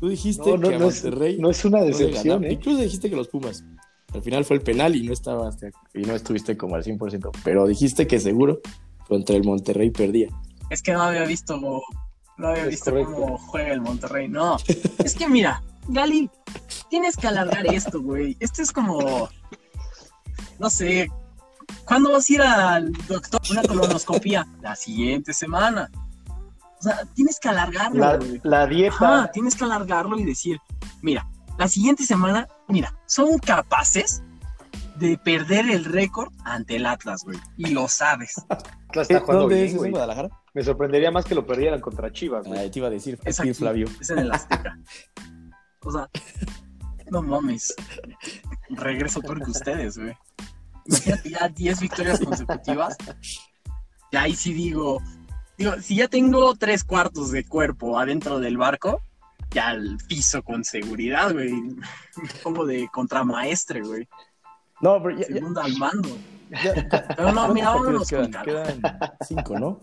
tú dijiste No, no, que a no es, Monterrey no es una decepción. ¿eh? Incluso dijiste que los Pumas. Al final fue el penal y no estabas y no estuviste como al 100%. Pero dijiste que seguro contra el Monterrey perdía. Es que no había visto, no había Es visto correcto. cómo juega el Monterrey. No, es que mira, Gali, tienes que alargar esto, güey. Esto es como, no sé, ¿cuándo vas a ir al doctor una colonoscopía? La siguiente semana. O sea, tienes que alargarlo, la dieta. Ajá, tienes que alargarlo y decir, mira, la siguiente semana, mira, son capaces de perder el récord ante el Atlas, güey. Y lo sabes. Atlas está jugando ¿Dónde bien, es? ¿Es en. Guadalajara? Me sorprendería más que lo perdieran contra Chivas, güey. Ah, te iba a decir, Es aquí, Flavio. es en el Azteca. O sea, no mames. Regreso peor que ustedes, güey. Imagínate ya 10 victorias consecutivas. Ya ahí sí digo, digo, si ya tengo tres cuartos de cuerpo adentro del barco, ya al piso con seguridad, güey. Como de contramaestre, güey. No, pero ya, ya- Segundo al mando. ya- ya- Pero no, ¿cuántos mira, vámonos quedan? Quedan cinco, ¿no?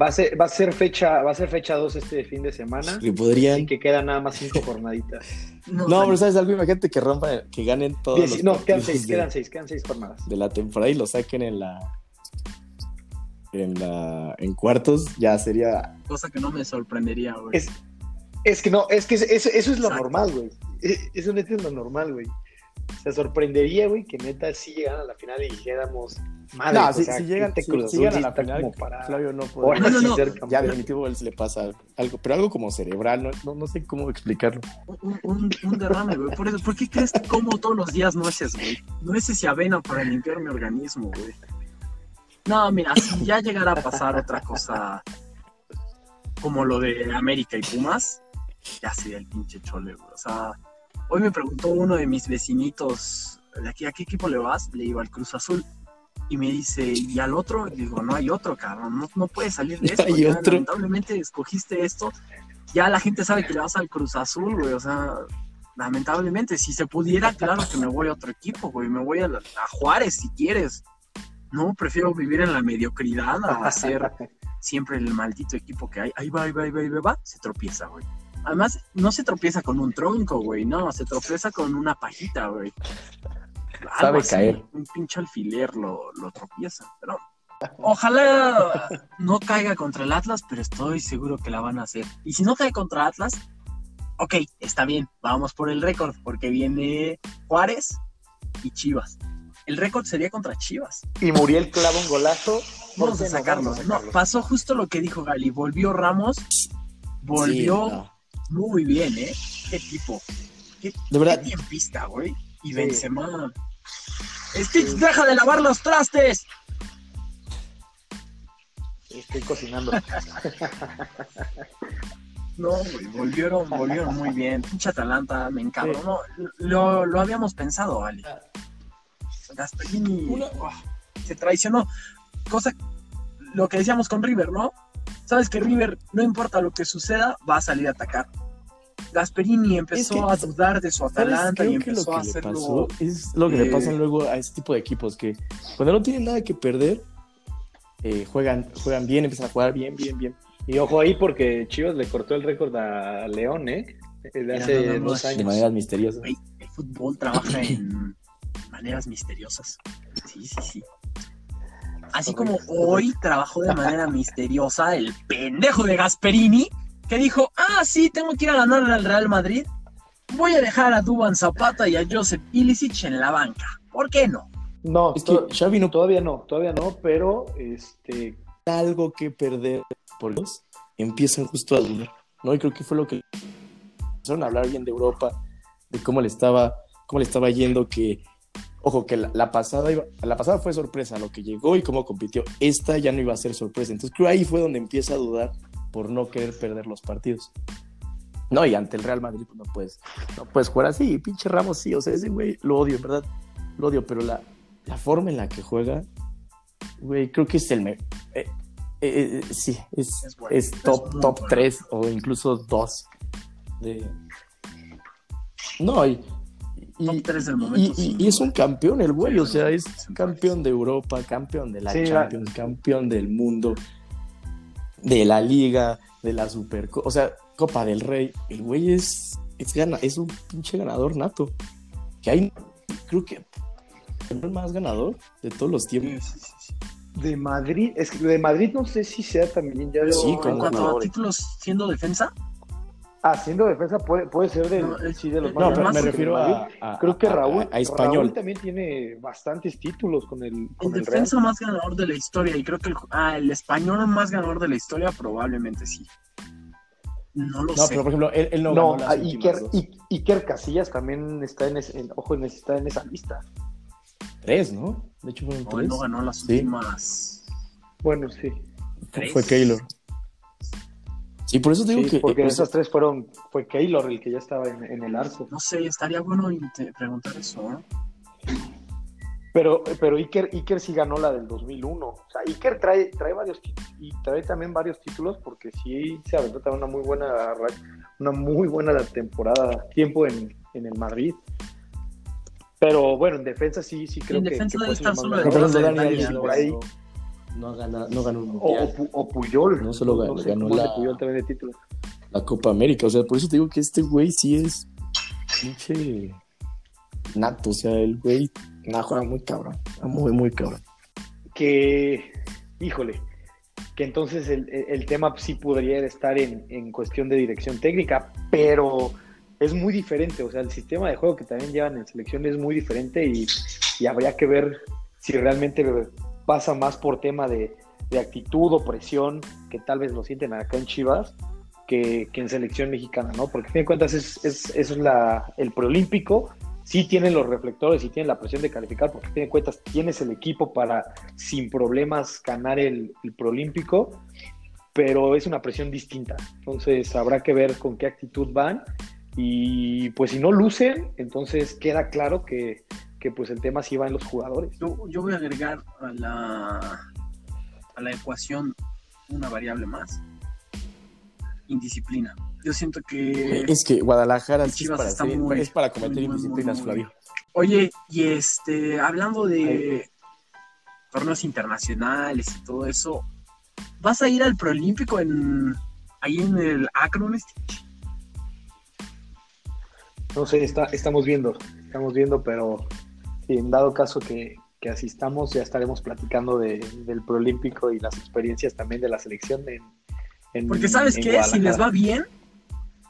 Va a ser, va a ser fecha, va a ser fecha 2 este fin de semana. Que podrían. Así que quedan nada más cinco jornaditas. No, pero ¿sabes algo? Imagínate que rompan, que ganen todos Dieci- los no, quedan seis, de- quedan seis, quedan seis jornadas. de la temporada y lo saquen en la en la en cuartos ya sería Cosa que no me sorprendería, güey. Es, es que no, es que es- es- eso es lo Exacto. normal, güey. E- Eso neta es lo normal, güey. Se sorprendería, güey, que neta sí llegaran a la final y dijéramos, madre, No, o si, sea, si llegan, si- si llegan a la final, como para- Flavio no puede. No, no, no. ser Ya definitivo se le pasa algo, pero algo como cerebral, no, no, no sé cómo explicarlo. Un, un, un derrame, güey. Por, eso, ¿Por qué crees que como todos los días nueces, güey? Nueces y avena para limpiar mi organismo, güey. No, mira, si ya llegara a pasar otra cosa como lo de América y Pumas, ya sería el pinche chole, güey. O sea, hoy me preguntó uno de mis vecinitos, de aquí, ¿a qué equipo le vas? Le iba al Cruz Azul. Y me dice, ¿y al otro? Y digo, no hay otro, cabrón, no, no puedes salir de esto. hay ya, otro. Lamentablemente escogiste esto. Ya la gente sabe que le vas al Cruz Azul, güey. O sea, lamentablemente, si se pudiera, claro que me voy a otro equipo, güey. Me voy a, Juárez si quieres. No, prefiero vivir en la mediocridad a ser siempre el maldito equipo que hay. Ahí va, ahí va, ahí va, ahí va, se tropieza, güey. Además, no se tropieza con un tronco, güey, no, se tropieza con una pajita, güey. Algo Sabe así, caer. Un pinche alfiler lo, lo tropieza. Pero ojalá no caiga contra el Atlas, pero estoy seguro que la van a hacer. Y si no cae contra Atlas, ok, está bien, vamos por el récord, porque viene Juárez y Chivas. El récord sería contra Chivas. Y Muriel clava un golazo. ¿por Vamos a no? sacarlo. No, pasó justo lo que dijo Gali. Volvió Ramos. Volvió Sí, no. Muy bien, ¿eh? Qué tipo. Qué, De verdad, qué tiempista, güey. Y Sí. Benzema. Stitch, deja de lavar los trastes. Estoy cocinando. No, güey, volvieron, volvieron muy bien. Pinche Atalanta, me encanta. No, lo, lo habíamos pensado, Ali. Gasperini Una- oh, se traicionó. Cosa, lo que decíamos con River, ¿no? Sabes que River, no importa lo que suceda, va a salir a atacar. Gasperini empezó Es que- a dudar de su. Atalanta y Creo que lo empezó a que le hacerlo. pasó es lo que le eh, pasa luego a este tipo de equipos que cuando no tienen nada que perder, eh, juegan, juegan bien, empiezan a jugar bien, bien, bien. Y ojo ahí porque Chivas le cortó el récord a León, ¿eh? De Mira, hace dos más. De años. maneras misteriosas. El fútbol trabaja en maneras misteriosas. Sí, sí, sí. Así como hoy trabajó de manera misteriosa el pendejo de Gasperini, que dijo, ah, sí, tengo que ir a ganarle al Real Madrid. Voy a dejar a Duban Zapata y a Joseph Ilicic en la banca. ¿Por qué no? No, Es que Xavi no todavía no, todavía no, pero este algo que perder por los empiezan justo a dudar, ¿no? Y creo que fue lo que empezaron a hablar bien de Europa, de cómo le estaba, cómo le estaba yendo, que, ojo, que la, la pasada iba- la pasada fue sorpresa, lo que llegó y cómo compitió. Esta ya no iba a ser sorpresa. Entonces creo ahí fue donde empieza a dudar por no querer perder los partidos. No, y ante el Real Madrid pues, no puedes, no puedes jugar así, pinche Ramos sí, o sea, ese güey lo odio, en verdad, lo odio, pero la, la forma en la que juega, güey, creo que es el mejor. Eh, eh, sí, es, Es bueno, es es top, top bueno. 3 o incluso 2. De... No, y, Top 3 del y- momento. y- sí. y es un campeón el güey, Sí, o sea, es campeón de Europa, campeón de la Sí, la- Champions, campeón del mundo, de la Liga, de la Super, o sea, Copa del Rey. El güey es, es, gana, es un pinche ganador nato. Que hay, creo que el más ganador de todos los tiempos. Sí, sí, sí, sí. de Madrid, es que de Madrid no sé si sea también ya Sí, a ganadores. títulos siendo defensa, Haciendo defensa puede, puede ser de, No, sí, de los no, más No, me refiero a, a- Creo que Raúl, a, a español. Raúl también tiene bastantes títulos con el, con defensa más ganador de la historia, y creo que el, ah, el español más ganador de la historia, probablemente sí. No lo No, sé. pero por ejemplo, él, él no, No, ganó las Iker. I- Iker Casillas también está en, ese, en- ojo, en, está en esa lista. Tres, ¿no? De hecho fueron No, él tres. no ganó las Sí. últimas. Bueno, sí. tres. Fue Keylor. Sí, por eso digo Sí, que... porque eh, sea, esas tres fueron, fue Keylor el que ya estaba en, en el arco. No sé, estaría bueno preguntar eso. ¿no? Pero, pero Iker, Iker sí ganó la del 2001. O sea, Iker trae, trae varios títulos y trae también varios títulos porque sí se aventó también una muy buena una muy buena temporada, tiempo en, en el Madrid. Pero bueno, en defensa sí, sí creo en que, defensa que debe puede ser más solo de Dani Dani Alves por Alves. ahí. No, gana, no ganó un O, mundial, o Pu- o Puyol. No solo ganó- sé ganó la- Puyol también de títulos. la Copa América. O sea, por eso te digo que este güey sí es pinche nato. O sea, el güey nah, juega muy cabrón. Muy, muy cabrón. que, híjole, que entonces el, el tema sí podría estar en, en cuestión de dirección técnica, pero es muy diferente, o sea, el sistema de juego que también llevan en selección es muy diferente y, y habría que ver si realmente pasa más por tema de, de actitud o presión, que tal vez lo sienten acá en Chivas, que, que en selección mexicana, ¿no? Porque a fin de cuentas es, es, el preolímpico, sí tienen los reflectores y tienen la presión de calificar, porque a fin de cuentas tienes el equipo para sin problemas ganar el, el preolímpico, pero es una presión distinta. Entonces habrá que ver con qué actitud van y pues si no lucen, entonces queda claro que, que pues el tema sí va en los jugadores. Yo, yo voy a agregar a la, a la ecuación una variable más. Indisciplina. Yo siento que... Es que Guadalajara sí es Chivas para, está muy- es para cometer muy, muy, indisciplinas, muy, Flavio. Oye, y este, hablando de torneos internacionales y todo eso, ¿vas a ir al Proolímpico en, ahí en el Akron? Stitch? No sé, está, estamos viendo, estamos viendo, pero en dado caso que, que asistamos, ya estaremos platicando de- del preolímpico y las experiencias también de la selección en, en- Porque sabes en qué, si les va bien,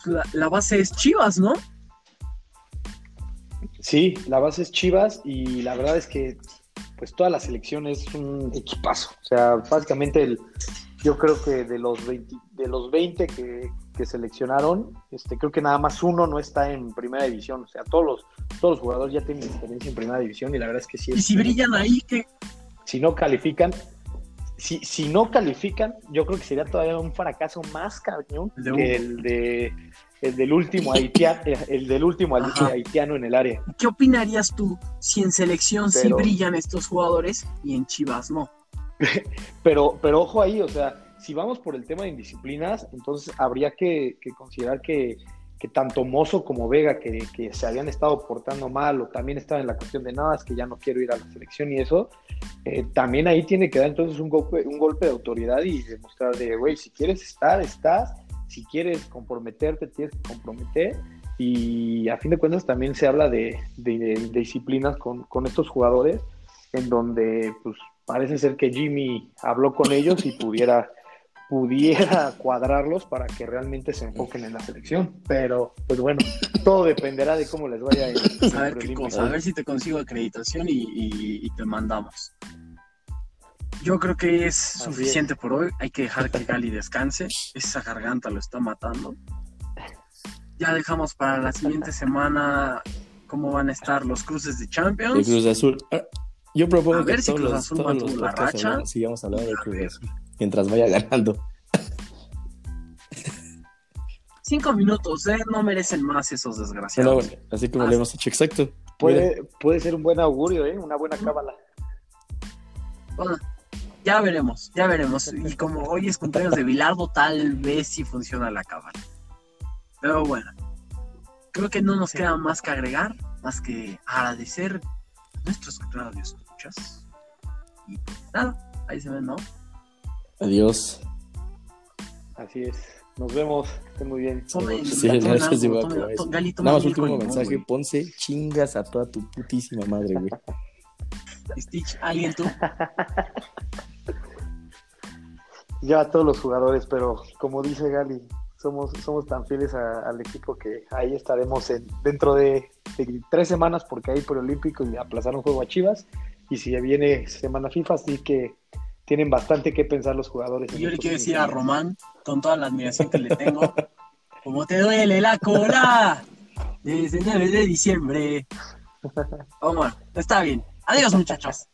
la, la base es Chivas, ¿no? Sí, la base es Chivas y la verdad es que pues toda la selección es un equipazo. O sea, básicamente el, yo creo que de los 20, de los 20 que, que seleccionaron, este, creo que nada más uno no está en primera división. O sea, todos los, todos los jugadores ya tienen experiencia en primera división y la verdad es que sí. Y si brillan ahí, que si no califican, si, si no califican, yo creo que sería todavía un fracaso más cañón de que el de el del último haitiano, el del último Ajá. haitiano en el área. ¿qué opinarías tú si en selección sí Pero- brillan estos jugadores y en Chivas no? Pero, pero ojo ahí, o sea, si vamos por el tema de indisciplinas, entonces habría que, considerar que, tanto Mozo como Vega, que, se habían estado portando mal, o también estaban en la cuestión de nada, es que ya no quiero ir a la selección y eso, eh, también ahí tiene que dar entonces un golpe, un golpe de autoridad y demostrar de, güey, si quieres estar, estás, si quieres comprometerte, tienes que comprometer. Y a fin de cuentas también se habla de disciplinas con, con estos jugadores, en donde pues parece ser que Jimmy habló con ellos y pudiera, pudiera cuadrarlos para que realmente se enfoquen en la selección. Pero, pues bueno, todo dependerá de cómo les vaya en A ver qué cosa, a ver si te consigo acreditación y, y- y te mandamos. Yo creo que es Así suficiente por hoy. Hay que dejar que Gali descanse. Esa garganta lo está matando. Ya dejamos para la siguiente semana cómo van a estar los cruces de Champions. Cruz Azul. Ah, Yo propongo A ver que si todos Cruz los, Azul todos los la racha. sigamos hablando de Cruz Azul mientras vaya ganando. Cinco minutos, ¿eh? No merecen más esos desgraciados. bueno, así como Ah, le hemos hecho exacto. Puede, puede ser un buen augurio, ¿eh? una buena cábala. Bueno, ya veremos, ya veremos. Y como hoy es cumpleaños de Bilardo, tal vez sí funciona la cámara. Pero bueno, creo que no nos queda más que agregar, más que agradecer a nuestros radios escuchas. Y pues nada, ahí se ven, ¿no? Adiós. Así es. Nos vemos. Estén muy bien. Tomen- Sí, gracias, toma Nada más último mensaje, güey. Ponce, chingas a toda tu putísima madre, güey. Stitch, ¿alguien tú? Ya a todos los jugadores, pero como dice Gali, somos, somos tan fieles a- al equipo que ahí estaremos en, dentro de, de tres semanas porque hay preolímpico y aplazaron juego a Chivas. Y si viene semana FIFA, así que tienen bastante que pensar los jugadores. Y yo le quiero decir a Román, con toda la admiración que le tengo, como te duele la cola desde el 9 de diciembre. Vamos, está bien. Adiós, muchachos.